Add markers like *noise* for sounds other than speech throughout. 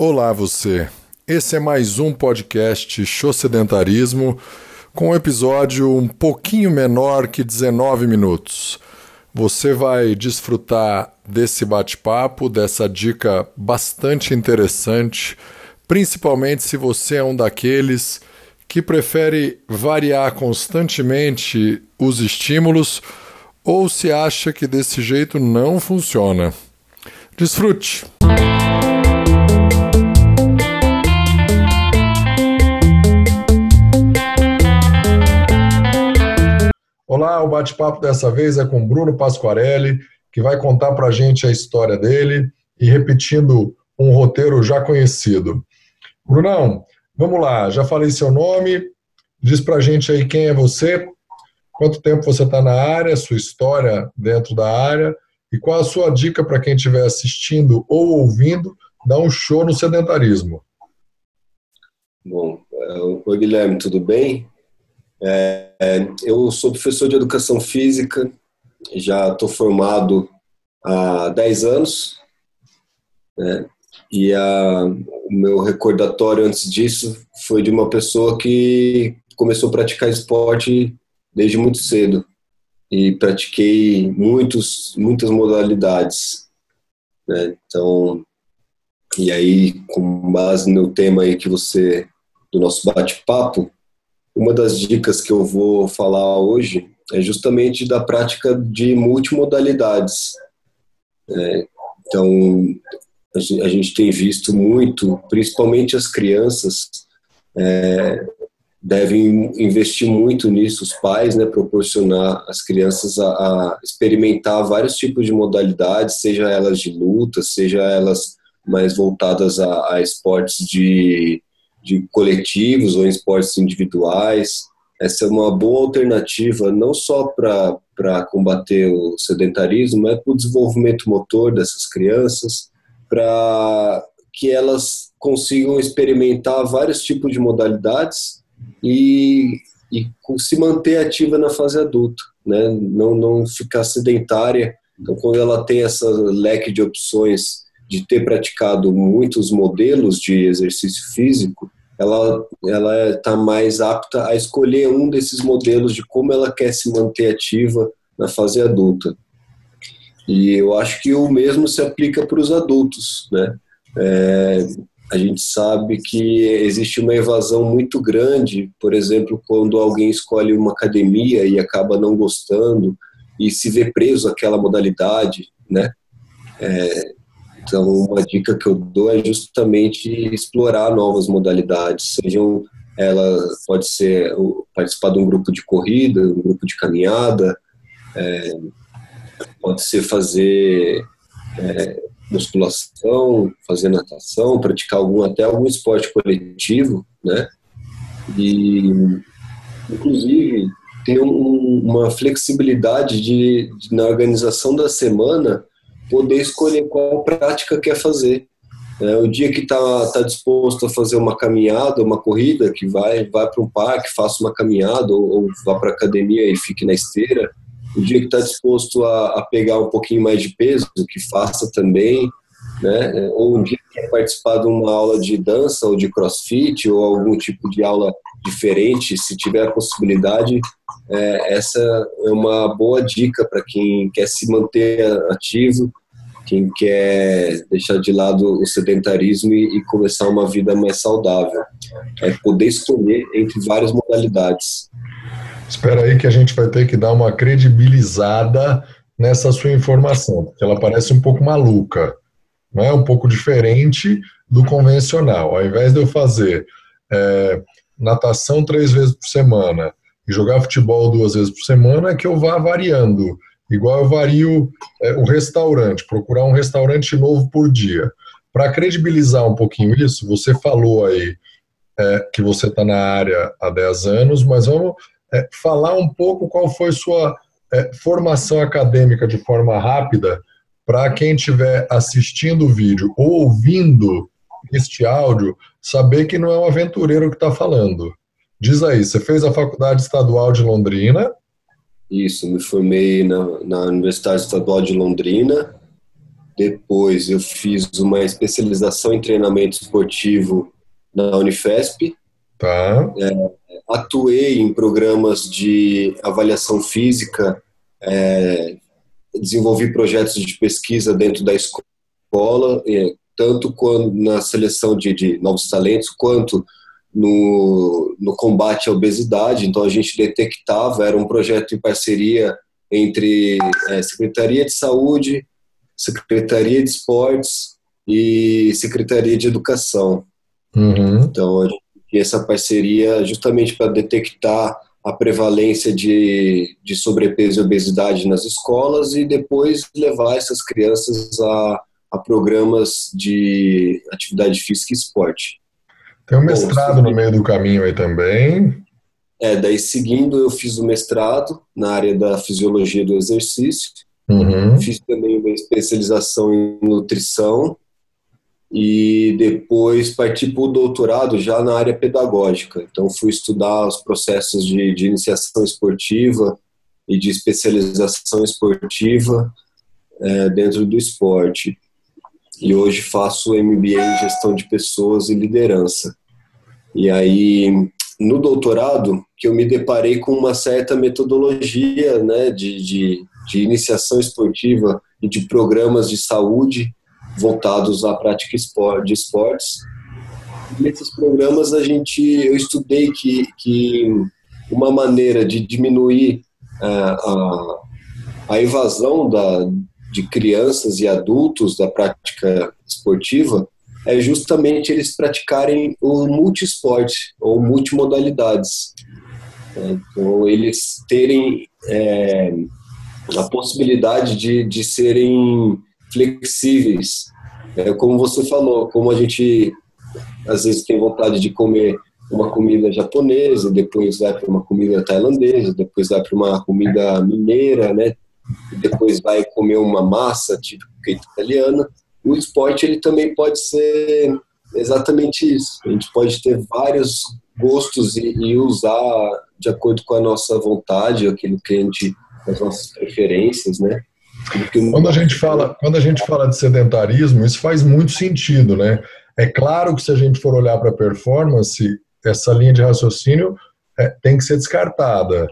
Olá você. Esse é mais um podcast Show Sedentarismo com um episódio um pouquinho menor que 19 minutos. Você vai desfrutar desse bate-papo, dessa dica bastante interessante, principalmente se você é um daqueles que prefere variar constantemente os estímulos ou se acha que desse jeito não funciona. Desfrute! O bate-papo dessa vez é com Bruno Pasquarelli, que vai contar para a gente a história dele e repetindo um roteiro já conhecido. Brunão, vamos lá, já falei seu nome, diz para a gente aí quem é você, quanto tempo você está na área, sua história dentro da área e qual a sua dica para quem estiver assistindo ou ouvindo dar um show no sedentarismo. Bom, oi Guilherme, tudo bem? É, eu sou professor de educação física, já estou formado há 10 anos, né? e a, o meu recordatório antes disso foi de uma pessoa que começou a praticar esporte desde muito cedo e pratiquei muitos, muitas modalidades. Né? Então, e aí, com base no tema aí que você, do nosso bate-papo, uma das dicas que eu vou falar hoje é justamente da prática de multimodalidades. É, então, a gente tem visto muito, principalmente as crianças, é, devem investir muito nisso, os pais, né, proporcionar às crianças a, a, experimentar vários tipos de modalidades, seja elas de luta, seja elas mais voltadas a, a esportes de de coletivos ou em esportes individuais. Essa é uma boa alternativa não só para combater o sedentarismo, mas para o desenvolvimento motor dessas crianças, para que elas consigam experimentar vários tipos de modalidades e, e se manter ativa na fase adulta, né? não, não ficar sedentária. Então, quando ela tem essa leque de opções de ter praticado muitos modelos de exercício físico, ela ela está mais apta a escolher um desses modelos de como ela quer se manter ativa na fase adulta. E eu acho que o mesmo se aplica para os adultos, né? É, a gente sabe que existe uma evasão muito grande, por exemplo, quando alguém escolhe uma academia e acaba não gostando e se vê preso àquela modalidade, né? É, então, uma dica que eu dou é justamente explorar novas modalidades, sejam ela pode ser participar de um grupo de corrida, um grupo de caminhada, é, pode ser fazer é, musculação, fazer natação, praticar algum até algum esporte coletivo, né? E inclusive ter um, uma flexibilidade de, de, na organização da semana poder escolher qual prática quer fazer. É, o dia que está tá disposto a fazer uma caminhada, uma corrida, que vai, vai para um parque, faça uma caminhada, ou, ou vá para academia e fique na esteira. O dia que está disposto a, a, pegar um pouquinho mais de peso, que faça também. Né? Ou um dia que quer participar de uma aula de dança ou de crossfit, ou algum tipo de aula diferente, se tiver a possibilidade, é, essa é uma boa dica para quem quer se manter ativo, quem quer deixar de lado o sedentarismo e, e começar uma vida mais saudável. É poder escolher entre várias modalidades. Espera aí que a gente vai ter que dar uma credibilizada nessa sua informação, porque ela parece um pouco maluca, não é um pouco diferente do convencional. Ao invés de eu fazer é, natação três vezes por semana e jogar futebol duas vezes por semana, é que eu vá variando. Igual eu vario é, o restaurante, procurar um restaurante novo por dia. Para credibilizar um pouquinho isso, você falou aí é, que você está na área há 10 anos, mas vamos é, falar um pouco qual foi sua é, formação acadêmica de forma rápida para quem estiver assistindo o vídeo ou ouvindo este áudio saber que não é um aventureiro que está falando. Diz aí, você fez a Faculdade Estadual de Londrina? Isso, me formei na, na Universidade Estadual de Londrina depois eu fiz uma especialização em treinamento esportivo na Unifesp. Tá. É, atuei em programas de avaliação física, é, desenvolvi projetos de pesquisa dentro da escola, é, tanto quando na seleção de, de novos talentos, quanto no, no combate à obesidade. Então, a gente detectava, era um projeto em parceria entre é, Secretaria de Saúde, Secretaria de Esportes e Secretaria de Educação. Uhum. Então, a gente tinha essa parceria justamente para detectar a prevalência de, de sobrepeso e obesidade nas escolas e depois levar essas crianças a, a programas de atividade física e esporte. Tem um mestrado Bom, no meio do caminho aí também. É, daí seguindo eu fiz o mestrado na área da fisiologia do exercício. Uhum. Fiz também uma especialização em nutrição e depois parti para o doutorado já na área pedagógica. Então fui estudar os processos de, de iniciação esportiva e de especialização esportiva é, dentro do esporte. E hoje faço MBA em gestão de pessoas e liderança. E aí no doutorado que eu me deparei com uma certa metodologia né, de, de, de iniciação esportiva e de programas de saúde voltados à prática de esportes. Nesses programas a gente, eu estudei que, que uma maneira de diminuir uh, a, a evasão da, de crianças e adultos da prática esportiva é justamente eles praticarem o multisporte ou multimodalidades. Então, eles terem é, a possibilidade de, de serem flexíveis. É, como você falou, como a gente às vezes tem vontade de comer uma comida japonesa, depois vai para uma comida tailandesa, depois vai para uma comida mineira, né? E depois vai comer uma massa típica italiana. O esporte ele também pode ser exatamente isso. A gente pode ter vários gostos e, e usar de acordo com a nossa vontade, aquilo que a gente, as nossas preferências, né? Quando a gente fala, quando a gente fala de sedentarismo, isso faz muito sentido, né? É claro que se a gente for olhar para a performance, essa linha de raciocínio é, tem que ser descartada.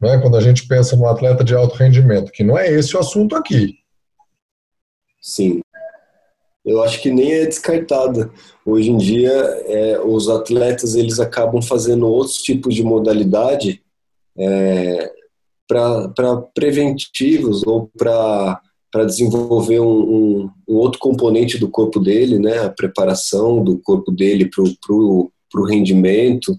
Né? Quando a gente pensa no atleta de alto rendimento, que não é esse o assunto aqui. Sim. Eu acho que nem é descartada. Hoje em dia, é, os atletas eles acabam fazendo outros tipos de modalidade é, para preventivos ou para desenvolver um, um, um, outro componente do corpo dele, né? A preparação do corpo dele para o rendimento.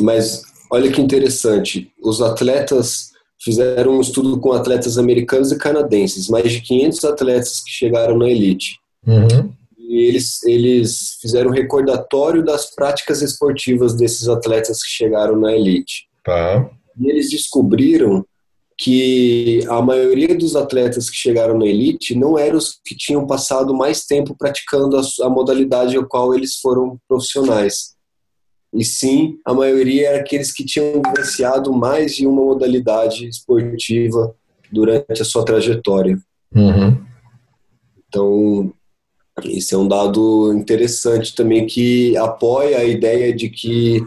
Mas olha que interessante, os atletas fizeram um estudo com atletas americanos e canadenses, mais de 500 atletas que chegaram na elite. Uhum. E eles, eles fizeram um recordatório das práticas esportivas desses atletas que chegaram na elite. Tá. E eles descobriram que a maioria dos atletas que chegaram na elite não eram os que tinham passado mais tempo praticando a, a modalidade ao qual eles foram profissionais. E sim, a maioria era aqueles que tinham vivenciado mais de uma modalidade esportiva durante a sua trajetória. Uhum. Então, esse é um dado interessante também que apoia a ideia de que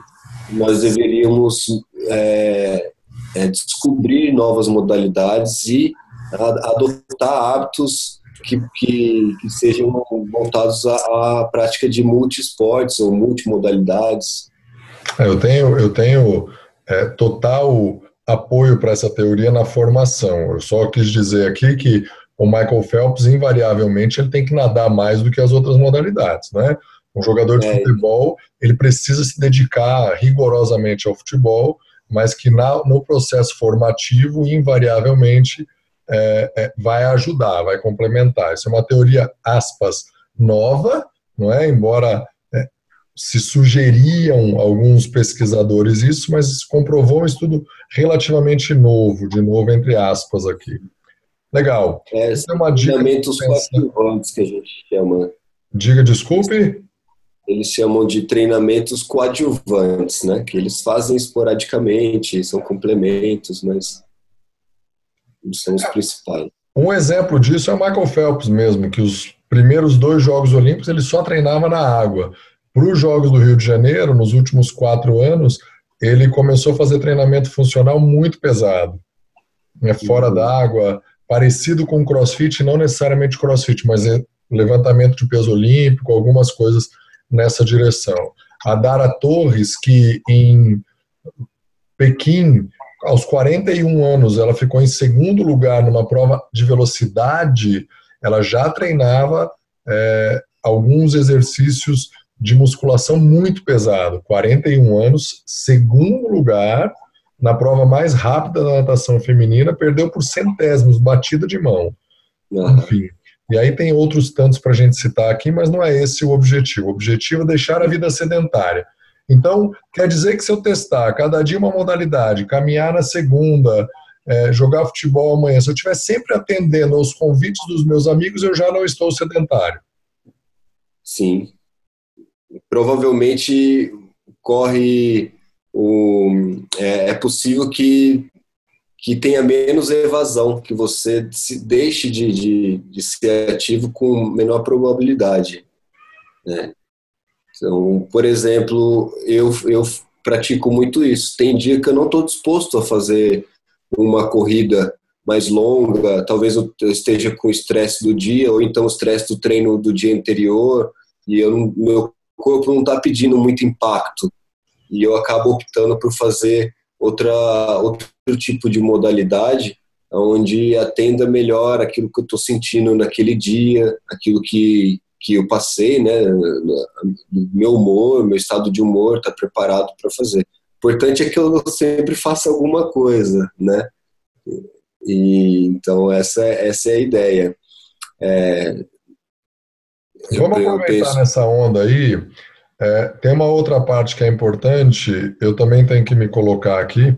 nós deveríamos é, é, descobrir novas modalidades e adotar hábitos que, que, que sejam voltados à, à, prática de multiesportes ou multimodalidades. É, eu tenho, eu tenho é, total apoio para essa teoria na formação. Eu só quis dizer aqui que o Michael Phelps, invariavelmente, ele tem que nadar mais do que as outras modalidades, né? Um jogador de é. futebol, ele precisa se dedicar rigorosamente ao futebol, mas que na, no processo formativo, invariavelmente, é, é, vai ajudar, vai complementar. Isso é uma teoria, aspas, nova, não é? Embora é, se sugeriam alguns pesquisadores isso, mas se comprovou um estudo relativamente novo, de novo entre aspas aqui. Legal. É, Essa é uma dica. Treinamentos coadjuvantes que a gente chama. Diga, desculpe eles chamam de treinamentos coadjuvantes, né? Que eles fazem esporadicamente, são complementos, mas são os principais. Um exemplo disso é o Michael Phelps mesmo, que os primeiros dois Jogos Olímpicos ele só treinava na água. Para os Jogos do Rio de Janeiro, nos últimos quatro anos, ele começou a fazer treinamento funcional muito pesado. Né, fora uhum. da água, parecido com crossfit, não necessariamente crossfit, mas é levantamento de peso olímpico, algumas coisas nessa direção. A Dara Torres, que em Pequim, aos 41 anos, ela ficou em segundo lugar numa prova de velocidade, ela já treinava é, alguns exercícios de musculação muito pesado. 41 anos, segundo lugar na prova mais rápida da natação feminina, perdeu por centésimos, batida de mão. Enfim. E aí tem outros tantos para a gente citar aqui, mas não é esse o objetivo. O objetivo é deixar a vida sedentária. Então, quer dizer que se eu testar cada dia uma modalidade, caminhar na segunda, é, jogar futebol amanhã, se eu estiver sempre atendendo aos convites dos meus amigos, eu já não estou sedentário. Sim. Provavelmente corre o, é, é possível que que tenha menos evasão, que você se deixe de, de, de ser ativo com menor probabilidade. Né? Então, por exemplo, eu, eu pratico muito isso. Tem dia que eu não estou disposto a fazer uma corrida mais longa, talvez eu esteja com o estresse do dia, ou então o estresse do treino do dia anterior, e eu, meu corpo não está pedindo muito impacto. E eu acabo optando por fazer outra, outro tipo de modalidade onde atenda melhor aquilo que eu estou sentindo naquele dia, aquilo que, que eu passei, né, meu humor, meu estado de humor está preparado para fazer. O importante é que eu sempre faça alguma coisa, né? E, então essa, essa é a ideia. É, Vamos aproveitar penso... nessa onda aí. É, tem uma outra parte que é importante, eu também tenho que me colocar aqui,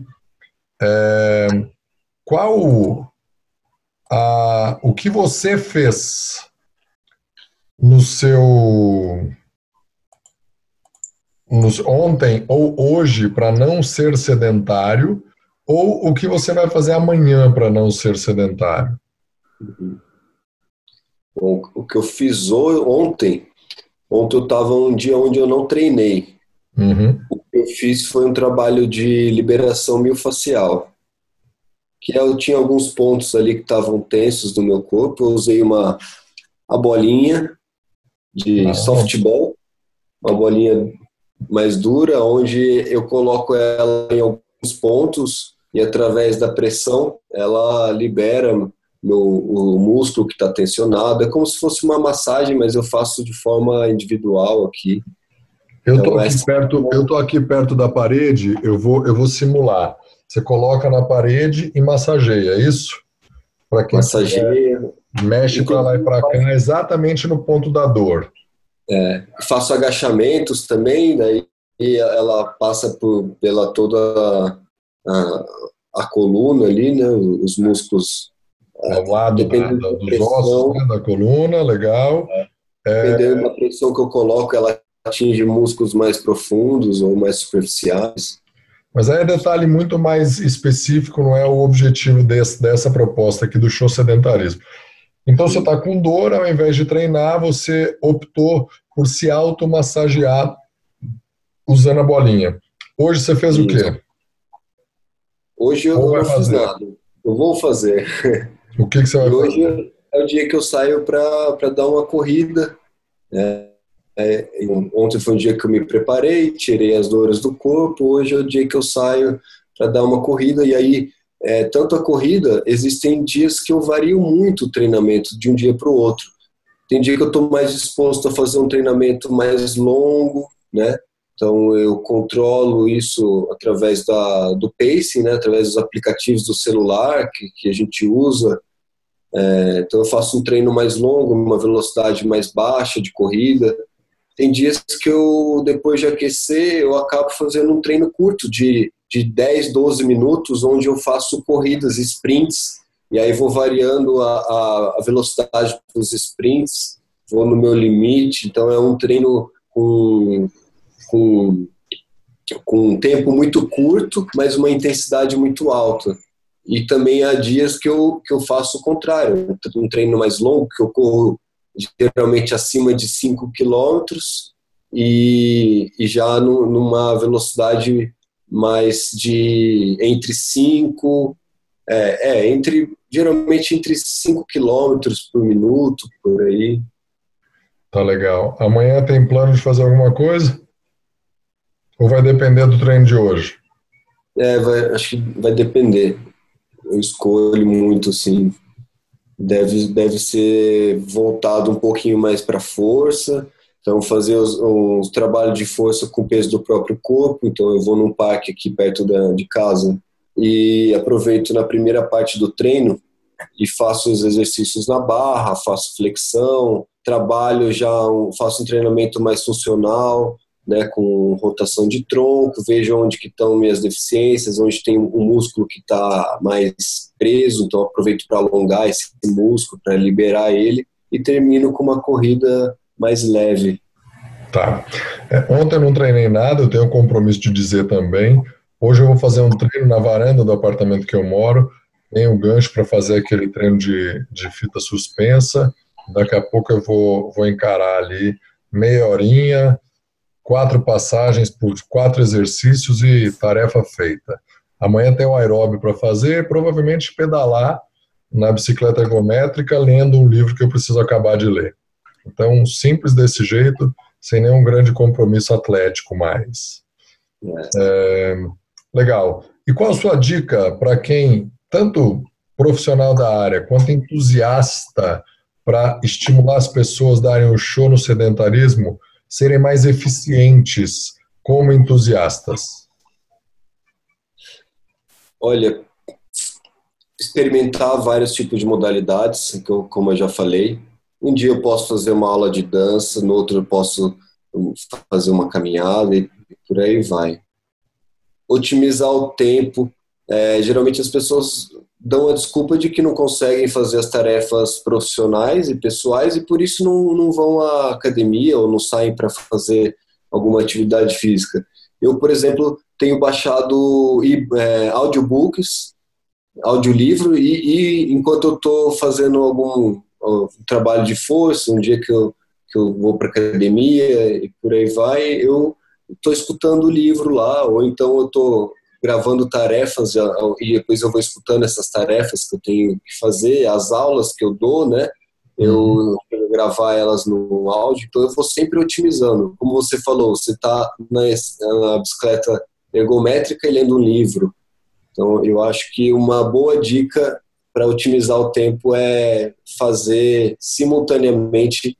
é, qual a, o que você fez no seu nos, ontem ou hoje para não ser sedentário ou o que você vai fazer amanhã para não ser sedentário? Bom, o que eu fiz ontem, ontem eu estava um dia onde eu não treinei. Uhum. O que eu fiz foi um trabalho de liberação miofascial. Que eu tinha alguns pontos ali que estavam tensos no meu corpo. Eu usei uma a bolinha de ah, softball, uma bolinha mais dura, onde eu coloco ela em alguns pontos e através da pressão ela libera meu, o músculo que está tensionado. É como se fosse uma massagem, mas eu faço de forma individual aqui. Eu estou então, aqui, perto, eu tô aqui perto da parede, eu vou, eu vou simular. Você coloca na parede e massageia, é isso? Para quem massageia. mexe para lá e para cá, exatamente no ponto da dor. É, faço agachamentos também, daí ela passa por, pela toda a, a coluna ali, né, os músculos. Ao lado da, dos pressão, ossos, né, da coluna, legal. É, dependendo é, da pressão que eu coloco, ela atinge músculos mais profundos ou mais superficiais. Mas aí é detalhe muito mais específico, não é o objetivo desse, dessa proposta aqui do show sedentarismo. Então você está com dor, ao invés de treinar, você optou por se automassagear usando a bolinha. Hoje você fez Sim. o quê? Hoje eu não fiz nada. Eu vou fazer. *laughs* O que, que você vai hoje fazer? Hoje é o dia que eu saio para dar uma corrida. Né? É, ontem foi um dia que eu me preparei, tirei as dores do corpo. Hoje é o dia que eu saio para dar uma corrida. E aí, é, tanto a corrida, existem dias que eu vario muito o treinamento de um dia para o outro. Tem dia que eu estou mais disposto a fazer um treinamento mais longo, né? Então eu controlo isso através da, do pacing, né? através dos aplicativos do celular que, que a gente usa. É, então eu faço um treino mais longo, uma velocidade mais baixa de corrida. Tem dias que eu, depois de aquecer, eu acabo fazendo um treino curto de, de 10, 12 minutos, onde eu faço corridas, sprints, e aí vou variando a, a, a velocidade dos sprints, vou no meu limite. Então é um treino com, com, com um tempo muito curto, mas uma intensidade muito alta. E também há dias que eu, que eu faço o contrário, um treino mais longo, que eu corro geralmente acima de 5 quilômetros e, e já no, numa velocidade mais de entre 5, é, é, entre, geralmente entre 5 quilômetros por minuto, por aí. Tá legal. Amanhã tem plano de fazer alguma coisa? Ou vai depender do treino de hoje? É, vai, acho que vai depender. Eu escolho muito, assim. Deve, deve ser voltado um pouquinho mais para força. Então, fazer os, os trabalhos de força com o peso do próprio corpo. Então, eu vou num parque aqui perto da, de casa e aproveito na primeira parte do treino e faço os exercícios na barra, faço flexão, trabalho já, faço um treinamento mais funcional, né, com rotação de tronco, vejo onde que estão minhas deficiências, onde tem um músculo que está mais preso, então aproveito para alongar esse músculo, para liberar ele e termino com uma corrida mais leve. Tá. É, ontem eu não treinei nada, eu tenho um compromisso de dizer também. Hoje eu vou fazer um treino na varanda do apartamento que eu moro. Tenho um gancho para fazer aquele treino de, de fita suspensa. Daqui a pouco eu vou, vou encarar ali meia horinha, quatro passagens por quatro exercícios e tarefa feita. Amanhã tem o aeróbio para fazer, provavelmente pedalar na bicicleta ergométrica, lendo um livro que eu preciso acabar de ler. Então, simples desse jeito, sem nenhum grande compromisso atlético mais. É, legal. E qual a sua dica para quem, tanto profissional da área quanto entusiasta, para estimular as pessoas a darem o show no sedentarismo, serem mais eficientes como entusiastas? Olha, experimentar vários tipos de modalidades, como eu já falei. Um dia eu posso fazer uma aula de dança, no outro eu posso fazer uma caminhada e por aí vai. Otimizar o tempo. É, geralmente as pessoas dão a desculpa de que não conseguem fazer as tarefas profissionais e pessoais e por isso não, não vão à academia ou não saem para fazer alguma atividade física. Eu, por exemplo, tenho baixado é, audiobooks, audiolivro e, e enquanto eu estou fazendo algum trabalho de força, um dia que eu, que eu vou para academia e por aí vai, eu estou escutando o livro lá, ou então eu estou gravando tarefas e depois eu vou escutando essas tarefas que eu tenho que fazer, as aulas que eu dou, né? Eu uhum. gravar elas no áudio, então eu vou sempre otimizando. Como você falou, você está na, na bicicleta ergométrica e lendo um livro. Então eu acho que uma boa dica para otimizar o tempo é fazer simultaneamente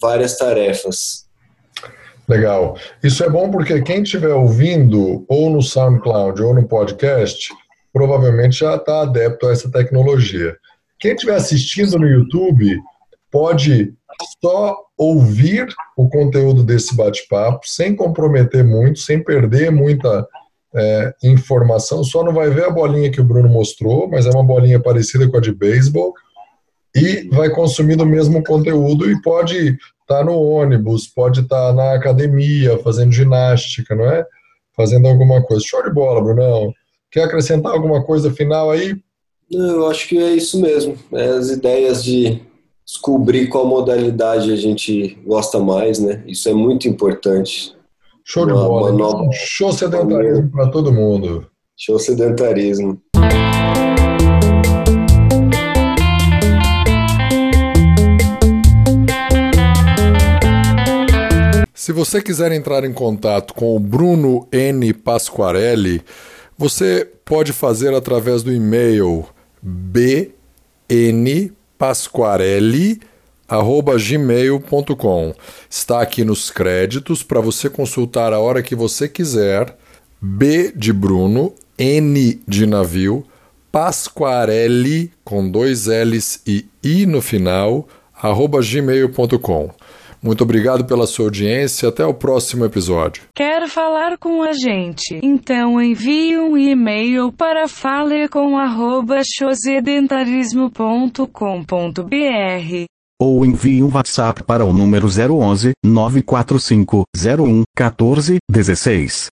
várias tarefas. Legal. Isso é bom porque quem estiver ouvindo, ou no SoundCloud ou no podcast, provavelmente já está adepto a essa tecnologia. Quem estiver assistindo no YouTube pode só ouvir o conteúdo desse bate-papo, sem comprometer muito, sem perder muita é, informação, só não vai ver a bolinha que o Bruno mostrou, mas é uma bolinha parecida com a de beisebol, e vai consumir o mesmo conteúdo e pode estar tá no ônibus, pode estar tá na academia, fazendo ginástica, não é? Fazendo alguma coisa. Show de bola, Brunão. Quer acrescentar alguma coisa final aí? Eu acho que é isso mesmo. É as ideias de descobrir qual modalidade a gente gosta mais, né? Isso é muito importante. Show de uma, bola. Uma nova... Show sedentarismo para todo mundo. Show sedentarismo. Se você quiser entrar em contato com o Bruno N. Pasquarelli, você pode fazer através do e-mail bnpasquarelli.gmail.com. Está aqui nos créditos para você consultar a hora que você quiser. B de Bruno, N de navio, Pasquarelli com dois L's e I no final, arroba gmail.com. Muito obrigado pela sua audiência. Até o próximo episódio. Quer falar com a gente? Então envie um e-mail para falecom@chosedentarismo.com.br ou envie um WhatsApp para o número 011 945 01 14 16.